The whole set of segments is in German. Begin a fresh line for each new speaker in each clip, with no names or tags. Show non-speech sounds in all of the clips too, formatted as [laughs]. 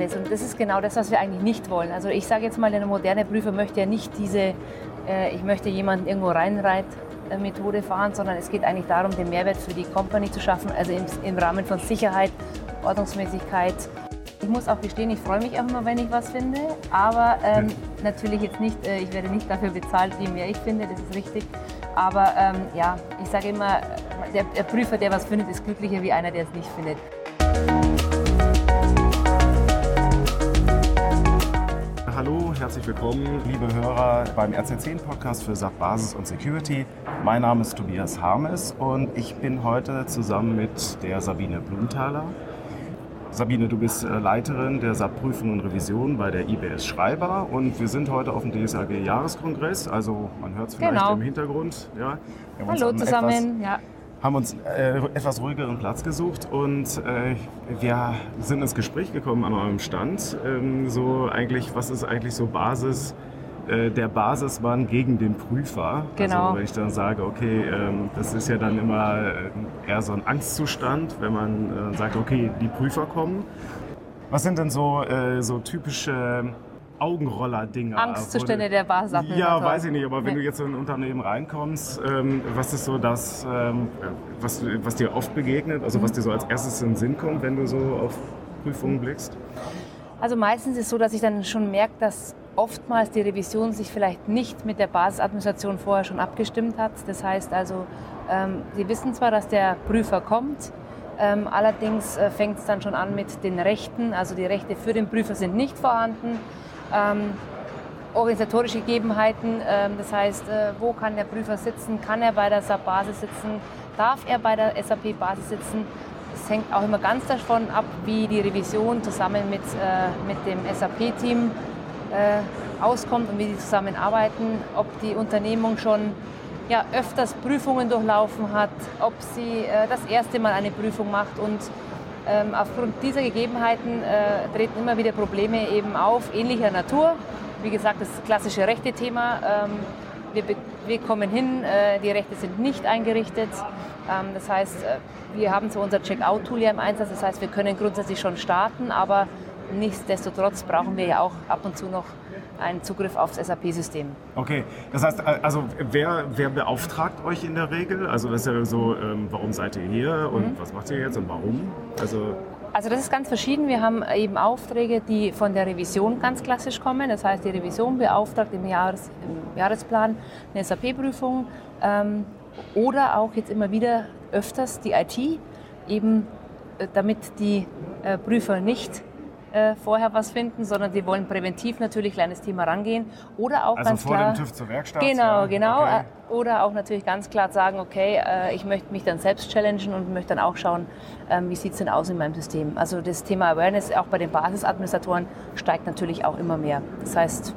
Und das ist genau das, was wir eigentlich nicht wollen. Also ich sage jetzt mal, der moderne Prüfer möchte ja nicht diese, äh, ich möchte jemanden irgendwo reinreit, Methode fahren, sondern es geht eigentlich darum, den Mehrwert für die Company zu schaffen, also im, im Rahmen von Sicherheit, Ordnungsmäßigkeit. Ich muss auch gestehen, ich freue mich auch immer, wenn ich was finde, aber ähm, natürlich jetzt nicht, äh, ich werde nicht dafür bezahlt, je mehr ich finde, das ist richtig. Aber ähm, ja, ich sage immer, der, der Prüfer, der was findet, ist glücklicher wie einer, der es nicht findet.
Hallo, herzlich willkommen, liebe Hörer beim RC10-Podcast für SAP Basis und Security. Mein Name ist Tobias Harmes und ich bin heute zusammen mit der Sabine Blumenthaler. Sabine, du bist äh, Leiterin der SAP Prüfung und Revision bei der IBS Schreiber und wir sind heute auf dem DSAG Jahreskongress, also man hört es vielleicht
Genau.
im Hintergrund. Ja.
Hallo
am
zusammen. Ja.
Haben uns äh, etwas ruhigeren Platz gesucht und äh, wir sind ins Gespräch gekommen an eurem Stand. Ähm, so eigentlich, was ist eigentlich so Basis, äh, der Basismann gegen den Prüfer?
Genau.
Also wenn ich dann sage, okay, ähm, das ist ja dann immer äh, eher so ein Angstzustand, wenn man äh, sagt, okay, die Prüfer kommen. Was sind denn so, so typische Augenroller-Dinger?
Angstzustände
du-
der Basisadministratoren.
Ja, weiß ich nicht, aber wenn
Nee.
du jetzt in ein Unternehmen reinkommst, ähm, was ist so das, ähm, was, was dir oft begegnet, also was dir so als erstes in den Sinn kommt, wenn du so auf Prüfungen blickst?
Also meistens ist es so, dass ich dann schon merke, dass oftmals die Revision sich vielleicht nicht mit der Basisadministration vorher schon abgestimmt hat. Das heißt also, ähm, sie wissen zwar, dass der Prüfer kommt, ähm, allerdings äh, fängt es dann schon an mit den Rechten. Also die Rechte für den Prüfer sind nicht vorhanden. Ähm, organisatorische Gegebenheiten, ähm, das heißt, äh, wo kann der Prüfer sitzen, kann er bei der SAP-Basis sitzen, darf er bei der SAP-Basis sitzen. Es hängt auch immer ganz davon ab, wie die Revision zusammen mit, äh, mit dem SAP-Team äh, auskommt und wie die zusammenarbeiten, ob die Unternehmung schon ja, öfters Prüfungen durchlaufen hat, ob sie äh, das erste Mal eine Prüfung macht und ähm, aufgrund dieser Gegebenheiten äh, treten immer wieder Probleme eben auf, ähnlicher Natur. Wie gesagt, das klassische Rechte-Thema. Ähm, wir, wir kommen hin, äh, die Rechte sind nicht eingerichtet. Ähm, das heißt, äh, wir haben so unser Checkout-Tool ja im Einsatz. Das heißt, wir können grundsätzlich schon starten, aber nichtsdestotrotz brauchen wir ja auch ab und zu noch einen Zugriff aufs SAP-System.
Okay, das heißt, äh, also wer, wer beauftragt euch in der Regel? Also das ist ja so, ähm, warum seid ihr hier und was macht ihr jetzt und warum? Also
Also das ist ganz verschieden. Wir haben eben Aufträge, die von der Revision ganz klassisch kommen. Das heißt, die Revision beauftragt im, Jahres, im Jahresplan eine SAP-Prüfung ähm, oder auch jetzt immer wieder öfters die IT, eben äh, damit die äh, Prüfer nicht äh, vorher was finden, sondern sie wollen präventiv natürlich kleines Thema rangehen oder auch
Also
ganz
vor
klar
dem TÜV zur Werkstatt?
Genau,
ja,
genau.
okay.
Äh, Oder auch natürlich ganz klar sagen, okay, äh, ich möchte mich dann selbst challengen und möchte dann auch schauen, ähm, wie sieht es denn aus in meinem System. Also das Thema Awareness auch bei den Basisadministratoren steigt natürlich auch immer mehr. Das heißt,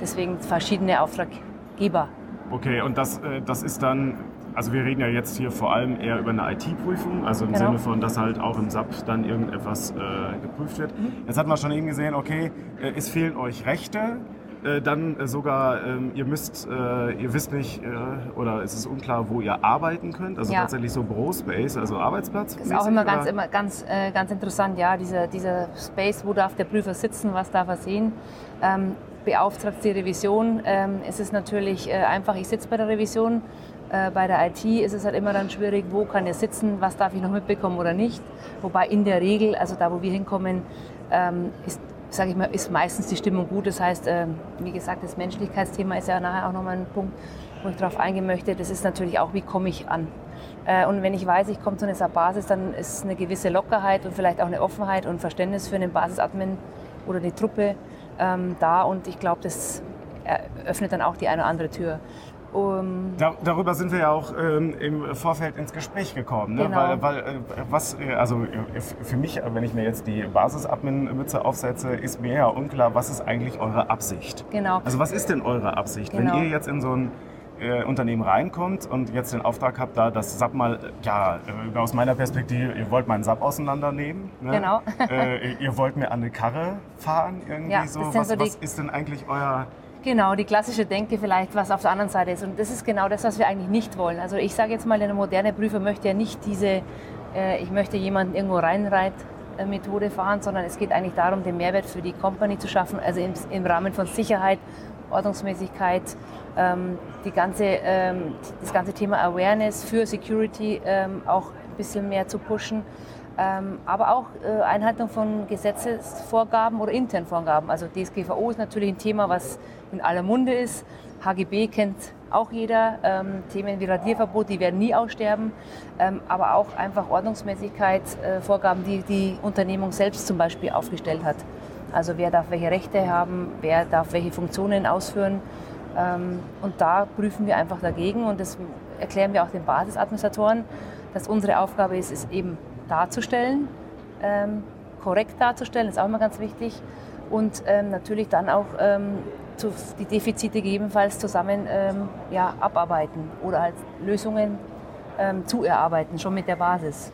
deswegen verschiedene Auftraggeber.
Okay, und das, äh, das ist dann, also wir reden ja jetzt hier vor allem eher über eine IT-Prüfung, also im
Genau.
Sinne von, dass halt auch im SAP dann irgendetwas äh, geprüft wird.
Mhm.
Jetzt hat man schon eben gesehen, okay, äh, es fehlen euch Rechte, äh, dann äh, sogar, ähm, ihr müsst, äh, ihr wisst nicht, äh, oder es ist unklar, wo ihr arbeiten könnt, also
Ja.
tatsächlich so Bürospace, also Arbeitsplatz.
Das ist auch immer ganz, immer ganz, ganz interessant, ja, dieser, dieser Space, wo darf der Prüfer sitzen, was darf er sehen. Ähm, beauftragt die Revision. Ähm, es ist natürlich äh, einfach, ich sitze bei der Revision. Äh, bei der IT ist es halt immer dann schwierig, wo kann er sitzen, was darf ich noch mitbekommen oder nicht. Wobei in der Regel, also da wo wir hinkommen, ähm, ist, sage ich mal, ist meistens die Stimmung gut. Das heißt, ähm, wie gesagt, das Menschlichkeitsthema ist ja nachher auch nochmal ein Punkt, wo ich darauf eingehen möchte. Das ist natürlich auch, wie komme ich an. Äh, Und wenn ich weiß, ich komme zu einer Basis, dann ist eine gewisse Lockerheit und vielleicht auch eine Offenheit und Verständnis für einen Basisadmin oder die Truppe ähm, da. Und ich glaube, das öffnet dann auch die eine oder andere Tür. Um,
Da, darüber sind wir ja auch ähm, im Vorfeld ins Gespräch gekommen. Ne?
Genau.
Weil, weil äh, was, äh, also äh, für mich, äh, wenn ich mir jetzt die Basis-Admin-Mütze aufsetze, ist mir ja unklar, was ist eigentlich eure Absicht?
genau.
Also was ist denn eure Absicht?
Genau.
Wenn ihr jetzt in so ein äh, Unternehmen reinkommt und jetzt den Auftrag habt, da das SAP mal, ja, äh, aus meiner Perspektive, ihr wollt meinen SAP auseinandernehmen. Ne?
Genau.
ihr wollt mir an eine Karre fahren [laughs] irgendwie
Ja,
so. Was,
so
was ist denn eigentlich euer...
Genau, die klassische Denke vielleicht, was auf der anderen Seite ist. Und das ist genau das, was wir eigentlich nicht wollen. Also ich sage jetzt mal, der moderne Prüfer möchte ja nicht diese, äh, ich möchte jemanden irgendwo reinreit, Methode fahren, sondern es geht eigentlich darum, den Mehrwert für die Company zu schaffen, also im, im Rahmen von Sicherheit, Ordnungsmäßigkeit, ähm, die ganze, ähm, das ganze Thema Awareness für Security ähm, auch ein bisschen mehr zu pushen. Ähm, aber auch äh, Einhaltung von Gesetzesvorgaben oder internen Vorgaben. Also DSGVO ist natürlich ein Thema, was in aller Munde ist. HGB kennt auch jeder. Ähm, Themen wie Radierverbot, die werden nie aussterben. Ähm, aber auch einfach Ordnungsmäßigkeit, äh, die die Unternehmung selbst zum Beispiel aufgestellt hat. Also wer darf welche Rechte haben, wer darf welche Funktionen ausführen. Ähm, und da prüfen wir einfach dagegen und das erklären wir auch den Basisadministratoren, dass unsere Aufgabe ist, es eben darzustellen, ähm, korrekt darzustellen, ist auch immer ganz wichtig. Und ähm, natürlich dann auch ähm, zu, die Defizite gegebenenfalls zusammen ähm, ja, abarbeiten oder halt Lösungen ähm, zu erarbeiten, schon mit der Basis.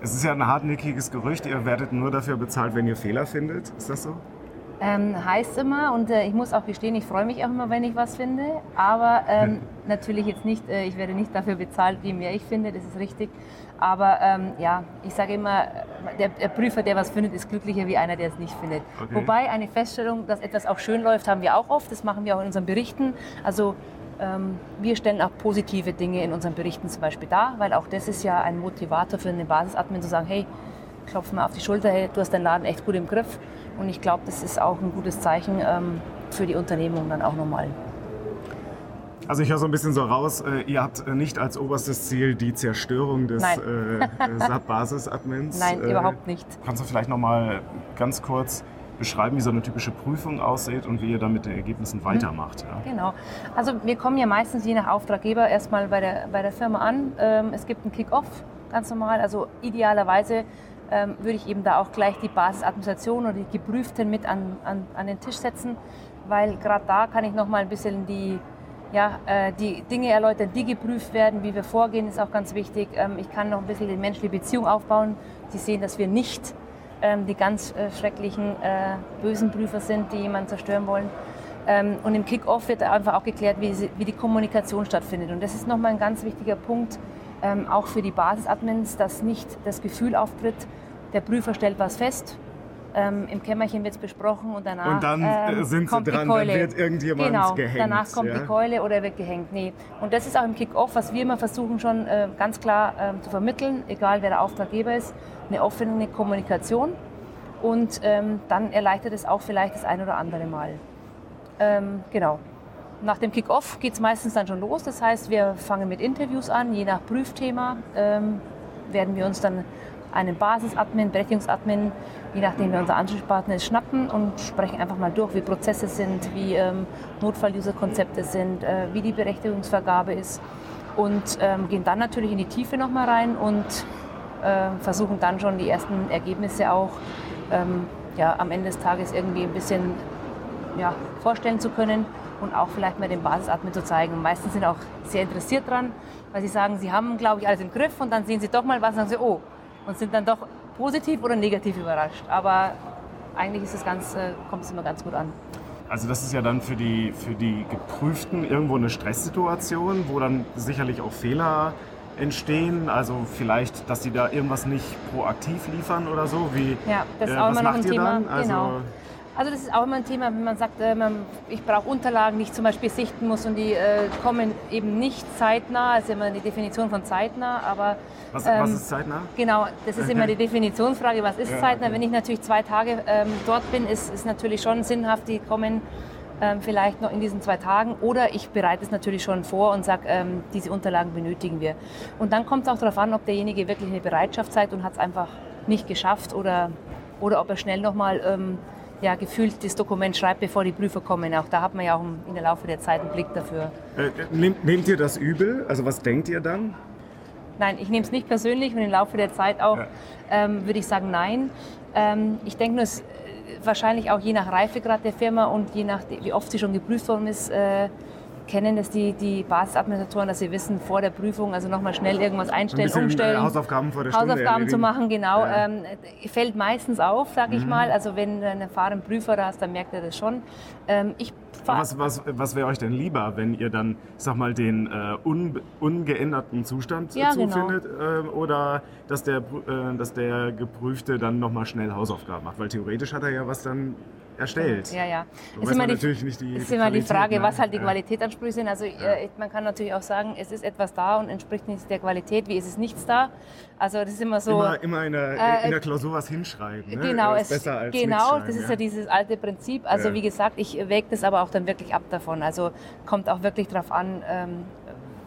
Es ist ja ein hartnäckiges Gerücht, ihr werdet nur dafür bezahlt, wenn ihr Fehler findet. Ist das so?
Ähm, heißt immer, und äh, ich muss auch gestehen, ich freue mich auch immer, wenn ich was finde, aber ähm, [laughs] natürlich jetzt nicht, äh, ich werde nicht dafür bezahlt, je mehr ich finde, das ist richtig. Aber ähm, ja, ich sage immer, der, der, Prüfer, der was findet, ist glücklicher wie einer, der es nicht findet. Okay. Wobei eine Feststellung, dass etwas auch schön läuft, haben wir auch oft, das machen wir auch in unseren Berichten. Also ähm, wir stellen auch positive Dinge in unseren Berichten zum Beispiel dar, weil auch das ist ja ein Motivator für einen Basisadmin zu sagen, hey, klopf mal auf die Schulter, hey, du hast deinen Laden echt gut im Griff. Und ich glaube, das ist auch ein gutes Zeichen ähm, für die Unternehmung dann auch nochmal.
Also ich höre so ein bisschen so raus, äh, ihr habt äh, nicht als oberstes Ziel die Zerstörung des äh, SAP-Basis-Admins. [laughs]
Nein, äh, überhaupt nicht.
Kannst du vielleicht nochmal ganz kurz beschreiben, wie so eine typische Prüfung aussieht und wie ihr dann mit den Ergebnissen mhm. weitermacht?
Ja? Genau. Also wir kommen ja meistens je nach Auftraggeber erstmal bei der, bei der Firma an. Ähm, es gibt einen Kick-Off, ganz normal. Also idealerweise ähm, würde ich eben da auch gleich die Basisadministration oder die Geprüften mit an, an, an den Tisch setzen, weil gerade da kann ich noch mal ein bisschen die, ja, äh, die Dinge erläutern, die geprüft werden, wie wir vorgehen, ist auch ganz wichtig. Ähm, ich kann noch ein bisschen die menschliche Beziehung aufbauen. Sie sehen, dass wir nicht ähm, die ganz äh, schrecklichen, äh, bösen Prüfer sind, die jemanden zerstören wollen. Ähm, und im Kick-Off wird einfach auch geklärt, wie, wie die Kommunikation stattfindet. Und das ist nochmal ein ganz wichtiger Punkt, ähm, auch für die Basisadmins, dass nicht das Gefühl auftritt, der Prüfer stellt was fest, ähm, Im Kämmerchen wird es besprochen und danach
und dann äh, ähm, sind kommt dran, die Keule. dann wird irgendjemand
genau,
gehängt.
danach kommt ja? die Keule oder wird gehängt. Nee. Und das ist auch im Kick-Off, was wir immer versuchen schon äh, ganz klar äh, zu vermitteln, egal wer der Auftraggeber ist, eine offene Kommunikation und ähm, dann erleichtert es auch vielleicht das ein oder andere Mal. Ähm, genau. Nach dem Kick-Off geht es meistens dann schon los. Das heißt, wir fangen mit Interviews an, je nach Prüfthema ähm, werden wir uns dann einen Basisadmin, Berechtigungsadmin, je nachdem wer unser Ansprechpartner ist, schnappen und sprechen einfach mal durch, wie Prozesse sind, wie ähm, Notfall-User-Konzepte sind, äh, wie die Berechtigungsvergabe ist und ähm, gehen dann natürlich in die Tiefe nochmal rein und äh, versuchen dann schon die ersten Ergebnisse auch ähm, ja, am Ende des Tages irgendwie ein bisschen ja, vorstellen zu können und auch vielleicht mal den Basisadmin zu zeigen. Meistens sind auch sehr interessiert dran, weil sie sagen, sie haben, glaube ich, alles im Griff und dann sehen sie doch mal was und sagen sie, oh, und sind dann doch positiv oder negativ überrascht. Aber eigentlich ist es ganz, kommt es immer ganz gut an.
Also das ist ja dann für die, für die Geprüften irgendwo eine Stresssituation, wo dann sicherlich auch Fehler entstehen. Also vielleicht, dass die da irgendwas nicht proaktiv liefern oder so. Wie,
ja, das ist äh, auch immer noch ein Thema. Also, genau. Also das ist auch immer ein Thema, wenn man sagt, äh, ich brauche Unterlagen, die ich zum Beispiel sichten muss und die äh, kommen eben nicht zeitnah. Das ist immer die Definition von zeitnah, aber...
Was, ähm, was ist zeitnah?
Genau, das ist immer die Definitionsfrage, was ist ja, zeitnah. Okay. Wenn ich natürlich zwei Tage ähm, dort bin, ist es natürlich schon sinnhaft, die kommen ähm, vielleicht noch in diesen zwei Tagen. Oder ich bereite es natürlich schon vor und sage, ähm, diese Unterlagen benötigen wir. Und dann kommt es auch darauf an, ob derjenige wirklich eine Bereitschaft zeigt und hat es einfach nicht geschafft oder, oder ob er schnell nochmal... Ähm, ja, gefühlt das Dokument schreibt, bevor die Prüfer kommen. Auch da hat man ja auch in der Laufe der Zeit einen Blick dafür.
Äh, nehmt, nehmt, ihr das übel? Also was denkt ihr dann?
Nein, ich nehme es nicht persönlich und im Laufe der Zeit auch ja. ähm, würde ich sagen nein. Ähm, ich denke nur, es äh, wahrscheinlich auch je nach Reifegrad der Firma und je nach wie oft sie schon geprüft worden ist, äh, kennen das die, die Basisadministratoren, dass sie wissen, vor der Prüfung, also nochmal schnell irgendwas einstellen,
Ein bisschen,
umstellen.
äh, Hausaufgaben vor der Stunde
Hausaufgaben zu
erledigen.
machen, genau.
Ja.
Ähm, fällt meistens auf, sage ich
Mhm.
mal. Also wenn du einen erfahrenen Prüfer da hast, dann merkt er das schon. Ähm, ich
Was, was, was wäre euch denn lieber, wenn ihr dann, sag mal, den äh, un, ungeänderten Zustand
Ja,
äh,
genau.
zufindet äh, oder dass der, äh, dass der Geprüfte dann nochmal schnell Hausaufgaben macht? Weil theoretisch hat er ja was dann erstellt.
Ja, ja. Ist immer die,
natürlich nicht die-
ist
die
immer die
Qualität,
Frage,
ne?
was halt die
Ja.
Qualitätsansprüche sind. Also äh, man kann natürlich auch sagen, es ist etwas da und entspricht nicht der Qualität. Wie ist es nichts da? Also das ist immer so.
Immer, immer in, der,
Äh,
in der Klausur was hinschreiben. Ne?
Genau, es,
besser als
genau, das ist ja. dieses alte Prinzip. Also
Ja.
wie gesagt, ich wäge das aber auch dann wirklich ab davon. Also kommt auch wirklich darauf an, ähm,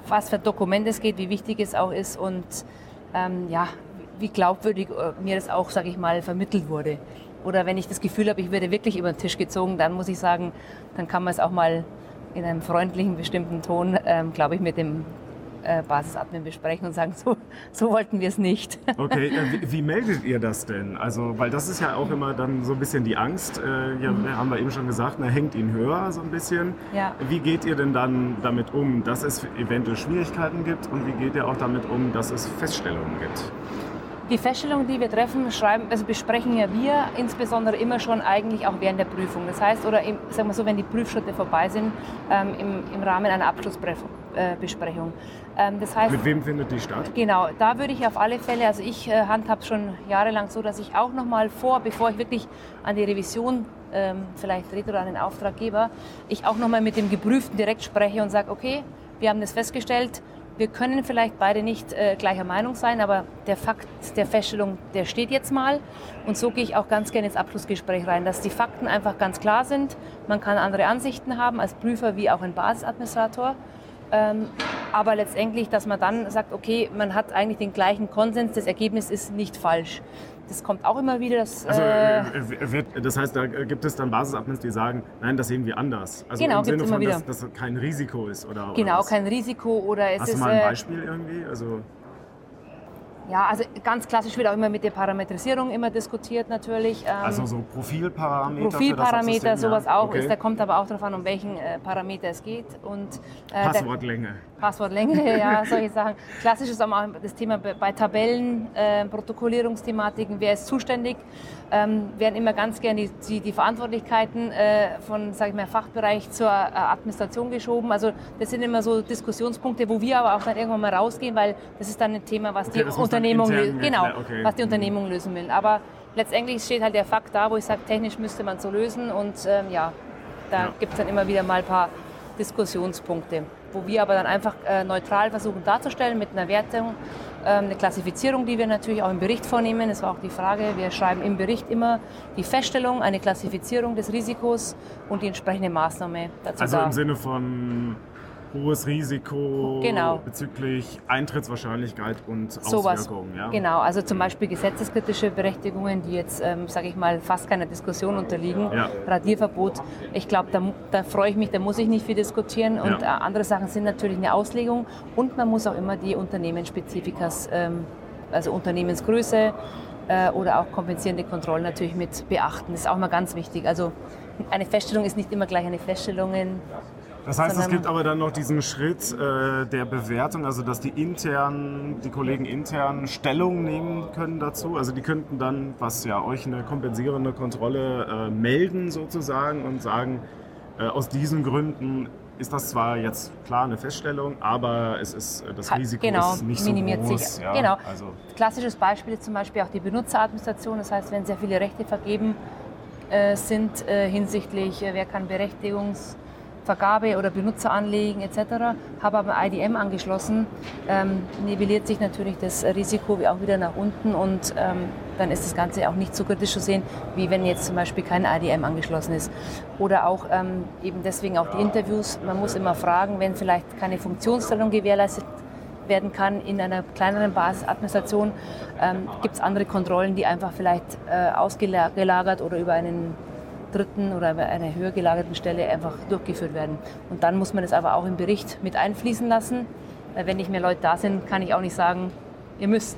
was für Dokument es geht, wie wichtig es auch ist und ähm, ja, wie glaubwürdig äh, mir das auch, sage ich mal, vermittelt wurde. Oder wenn ich das Gefühl habe, ich werde wirklich über den Tisch gezogen, dann muss ich sagen, dann kann man es auch mal in einem freundlichen, bestimmten Ton, ähm, glaube ich, mit dem äh, Basisadmin besprechen und sagen, so, so wollten wir es nicht.
Okay, äh, [laughs] wie, wie meldet ihr das denn? Also, weil das ist ja auch immer dann so ein bisschen die Angst. Äh, ja, haben wir eben schon gesagt, na, hängt ihn höher so ein bisschen.
Ja.
Wie geht ihr denn dann damit um, dass es eventuell Schwierigkeiten gibt und wie geht ihr auch damit um, dass es Feststellungen gibt?
Die Feststellungen, die wir treffen, schreiben, also besprechen ja wir insbesondere immer schon eigentlich auch während der Prüfung. Das heißt, oder im, sagen wir so, wenn die Prüfschritte vorbei sind, ähm, im, im Rahmen einer Abschlussbesprechung. Ähm, das heißt,
Mit wem findet die statt?
Genau, da würde ich auf alle Fälle, also ich äh, handhabe schon jahrelang so, dass ich auch nochmal vor, bevor ich wirklich an die Revision ähm, vielleicht trete oder an den Auftraggeber, ich auch nochmal mit dem Geprüften direkt spreche und sage, okay, wir haben das festgestellt, wir können vielleicht beide nicht äh, gleicher Meinung sein, aber der Fakt der Feststellung, der steht jetzt mal. Und so gehe ich auch ganz gerne ins Abschlussgespräch rein, dass die Fakten einfach ganz klar sind. Man kann andere Ansichten haben als Prüfer wie auch ein Basisadministrator. Ähm, aber letztendlich, dass man dann sagt, okay, man hat eigentlich den gleichen Konsens, das Ergebnis ist nicht falsch. Das kommt auch immer wieder. Dass,
Also,
äh,
äh, wird, das heißt, da gibt es dann Basisadmins, die sagen, nein, das sehen wir anders. Also
Genau,
im Sinne von,
immer
dass,
wieder.
dass es kein Risiko ist oder oder
genau,
was?
kein Risiko oder es
Hast
ist.
du mal ein
äh,
Beispiel irgendwie? Also,
Ja, also ganz klassisch wird auch immer mit der Parametrisierung immer diskutiert natürlich. Ähm,
also so Profilparameter.
Profilparameter,
das
sowas
ja?
auch.
Okay.
Ist, da kommt aber auch darauf an, um welchen äh, Parameter es geht. Und, äh,
Passwortlänge.
Passwortlänge, [laughs] ja, solche Sachen. Klassisch ist auch das Thema bei bei Tabellen, äh, Protokollierungsthematiken, wer ist zuständig, ähm, werden immer ganz gerne die, die, Verantwortlichkeiten äh, von, sage ich mal, Fachbereich zur äh, Administration geschoben. Also das sind immer so Diskussionspunkte, wo wir aber auch dann irgendwann mal rausgehen, weil das ist dann ein Thema, was
Okay,
die Unternehmung, genau,
okay.
was die
Mhm.
Unternehmung lösen will. Aber letztendlich steht halt der Fakt da, wo ich sage, technisch müsste man so lösen und ähm, ja, da
Ja.
gibt es dann immer wieder mal ein paar Diskussionspunkte, wo wir aber dann einfach äh, neutral versuchen darzustellen mit einer Wertung, ähm, eine Klassifizierung, die wir natürlich auch im Bericht vornehmen. Das war auch die Frage. Wir schreiben im Bericht immer die Feststellung, eine Klassifizierung des Risikos und die entsprechende Maßnahme dazu
Also
da.
im Sinne von hohes Risiko
Genau.
bezüglich Eintrittswahrscheinlichkeit und
Sowas.
Auswirkungen. Ja?
Genau, also zum Beispiel gesetzeskritische Berechtigungen, die jetzt, ähm, sage ich mal, fast keiner Diskussion unterliegen.
Ja.
Radierverbot, ich glaube, da, da freue ich mich, da muss ich nicht viel diskutieren. Und
Ja.
äh, andere Sachen sind natürlich eine Auslegung und man muss auch immer die Unternehmensspezifikas, ähm, also Unternehmensgröße äh, oder auch kompensierende Kontrollen natürlich mit beachten. Das ist auch mal ganz wichtig. Also eine Feststellung ist nicht immer gleich eine Feststellung.
Das heißt, es gibt aber dann noch diesen Schritt äh, der Bewertung, also dass die intern, die Kollegen intern Stellung nehmen können dazu. Also die könnten dann, was ja euch eine kompensierende Kontrolle äh, melden sozusagen und sagen, äh, aus diesen Gründen ist das zwar jetzt klar eine Feststellung, aber es ist äh, das Risiko
genau,
ist nicht
minimiert
so groß.
sich.
Ja,
Genau.
Also,
Klassisches Beispiel ist zum Beispiel auch die Benutzeradministration. Das heißt, wenn sehr viele Rechte vergeben äh, sind äh, hinsichtlich, wer kann Berechtigungsvergabe oder Benutzer anlegen etc., habe aber IDM angeschlossen, ähm, nivelliert sich natürlich das Risiko auch wieder nach unten und ähm, dann ist das Ganze auch nicht so kritisch zu sehen, wie wenn jetzt zum Beispiel kein IDM angeschlossen ist. Oder auch ähm, eben deswegen auch die Interviews. Man muss immer fragen, wenn vielleicht keine Funktionstrennung gewährleistet werden kann in einer kleineren Basisadministration, ähm, gibt es andere Kontrollen, die einfach vielleicht äh, ausgelagert oder über einen dritten oder über eine höher gelagerten Stelle einfach durchgeführt werden. Und dann muss man das aber auch im Bericht mit einfließen lassen. Weil wenn nicht mehr Leute da sind, kann ich auch nicht sagen, ihr müsst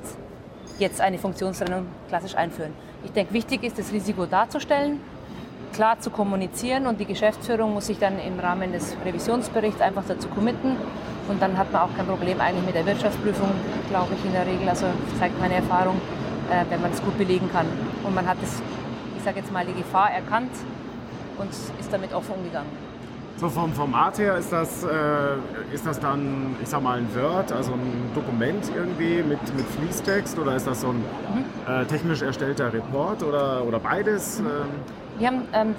jetzt eine Funktionstrennung klassisch einführen. Ich denke, wichtig ist, das Risiko darzustellen, klar zu kommunizieren und die Geschäftsführung muss sich dann im Rahmen des Revisionsberichts einfach dazu committen und dann hat man auch kein Problem eigentlich mit der Wirtschaftsprüfung, glaube ich in der Regel, also zeigt meine Erfahrung, äh, wenn man es gut belegen kann. Und man hat ich sage jetzt mal, die Gefahr erkannt und ist damit offen umgegangen.
So vom Format her ist das, äh, ist das dann, ich sag mal, ein Word, also ein Dokument irgendwie mit, mit Fließtext oder ist das so ein mhm. äh, technisch erstellter Report oder, oder beides? Mhm.
Wir haben ähm,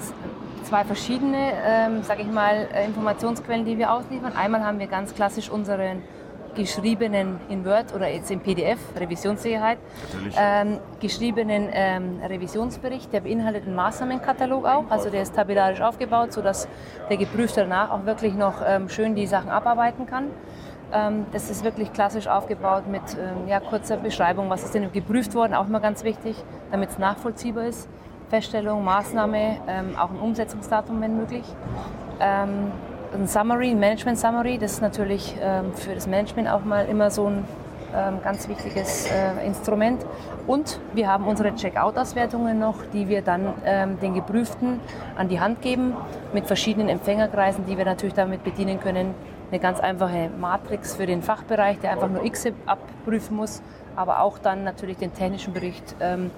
zwei verschiedene, ähm, sage ich mal, äh, Informationsquellen, die wir ausliefern. Einmal haben wir ganz klassisch unseren geschriebenen in Word oder jetzt im PDF, Revisionssicherheit, ähm, geschriebenen ähm, Revisionsbericht, der beinhaltet einen Maßnahmenkatalog auch, also der ist tabellarisch aufgebaut, sodass der Geprüfte danach auch wirklich noch ähm, schön die Sachen abarbeiten kann. Ähm, das ist wirklich klassisch aufgebaut mit ähm, ja, kurzer Beschreibung, was ist denn geprüft worden, auch immer ganz wichtig, damit es nachvollziehbar ist. Feststellung, Maßnahme, ähm, auch ein Umsetzungsdatum, wenn möglich ein Summary, ein Management Summary. Das ist natürlich ähm, für das Management auch mal immer so ein ähm, ganz wichtiges äh, Instrument. Und wir haben unsere Checkout-Auswertungen noch, die wir dann ähm, den Geprüften an die Hand geben mit verschiedenen Empfängerkreisen, die wir natürlich damit bedienen können. Eine ganz einfache Matrix für den Fachbereich, der einfach nur X abprüfen muss, aber auch dann natürlich den technischen Bericht ähm,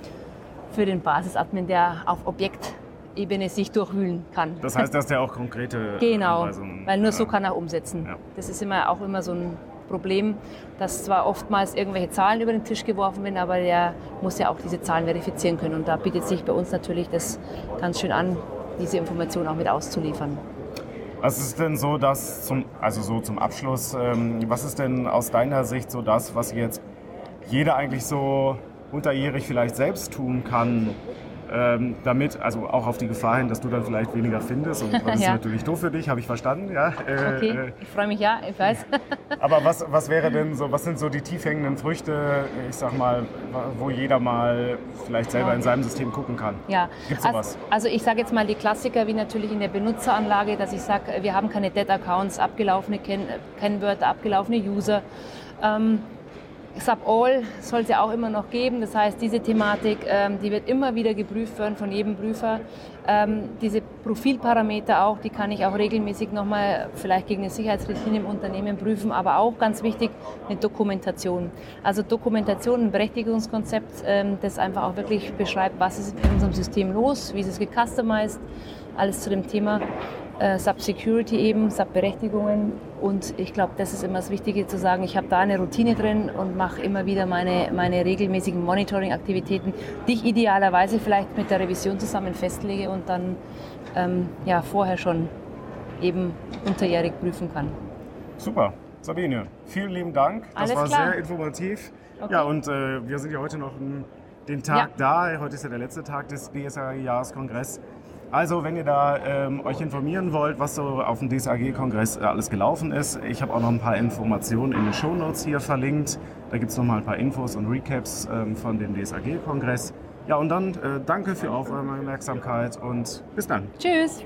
für den Basisadmin, der auf Objekt Ebene sich durchwühlen kann.
Das heißt, dass der auch konkrete [laughs]
Genau, weil nur so kann er umsetzen. Ja. Das ist immer auch immer so ein Problem, dass zwar oftmals irgendwelche Zahlen über den Tisch geworfen werden, aber der muss ja auch diese Zahlen verifizieren können. Und da bietet sich bei uns natürlich das ganz schön an, diese Information auch mit auszuliefern.
Was ist denn so das zum, also so zum Abschluss, ähm, was ist denn aus deiner Sicht so das, was jetzt jeder eigentlich so unterjährig vielleicht selbst tun kann, ähm, damit, also auch auf die Gefahr hin, dass du dann vielleicht weniger findest. Und [laughs] das ist natürlich doof für dich, habe ich verstanden. Ja,
äh, okay, äh, ich freue mich, ja, ich weiß. [laughs]
aber was, was wäre denn so, was sind so die tief hängenden Früchte, ich sag mal, wo jeder mal vielleicht selber in seinem System gucken kann?
Ja, Gibt's sowas? Also, also ich sage jetzt mal die Klassiker, wie natürlich in der Benutzeranlage, dass ich sage, wir haben keine Dead-Accounts, abgelaufene Kennwörter, abgelaufene User. Ähm, Sub-All soll es ja auch immer noch geben. Das heißt, diese Thematik, ähm, die wird immer wieder geprüft werden von jedem Prüfer. Ähm, diese Profilparameter auch, die kann ich auch regelmäßig nochmal vielleicht gegen eine Sicherheitsrichtlinie im Unternehmen prüfen, aber auch ganz wichtig eine Dokumentation. Also Dokumentation, ein Berechtigungskonzept, ähm, das einfach auch wirklich beschreibt, was ist in unserem System los, wie ist es gecustomized, alles zu dem Thema äh, Sub-Security eben, Sub-Berechtigungen. Und ich glaube, das ist immer das Wichtige zu sagen, ich habe da eine Routine drin und mache immer wieder meine, meine regelmäßigen Monitoring-Aktivitäten, die ich idealerweise vielleicht mit der Revision zusammen festlege und dann ähm, ja, vorher schon eben unterjährig prüfen kann.
Super. Sabine, vielen lieben Dank. Das
Alles
war
klar.
sehr informativ. Okay. Ja, und äh, wir sind ja heute noch den Tag ja. da. Heute ist ja der letzte Tag des BSA-Jahreskongresses. Also, wenn ihr da ähm, euch informieren wollt, was so auf dem DSAG-Kongress äh, alles gelaufen ist, ich habe auch noch ein paar Informationen in den Shownotes hier verlinkt. Da gibt es noch mal ein paar Infos und Recaps ähm, von dem DSAG-Kongress. Ja, und dann äh, danke für eure Aufmerksamkeit und bis dann.
Tschüss.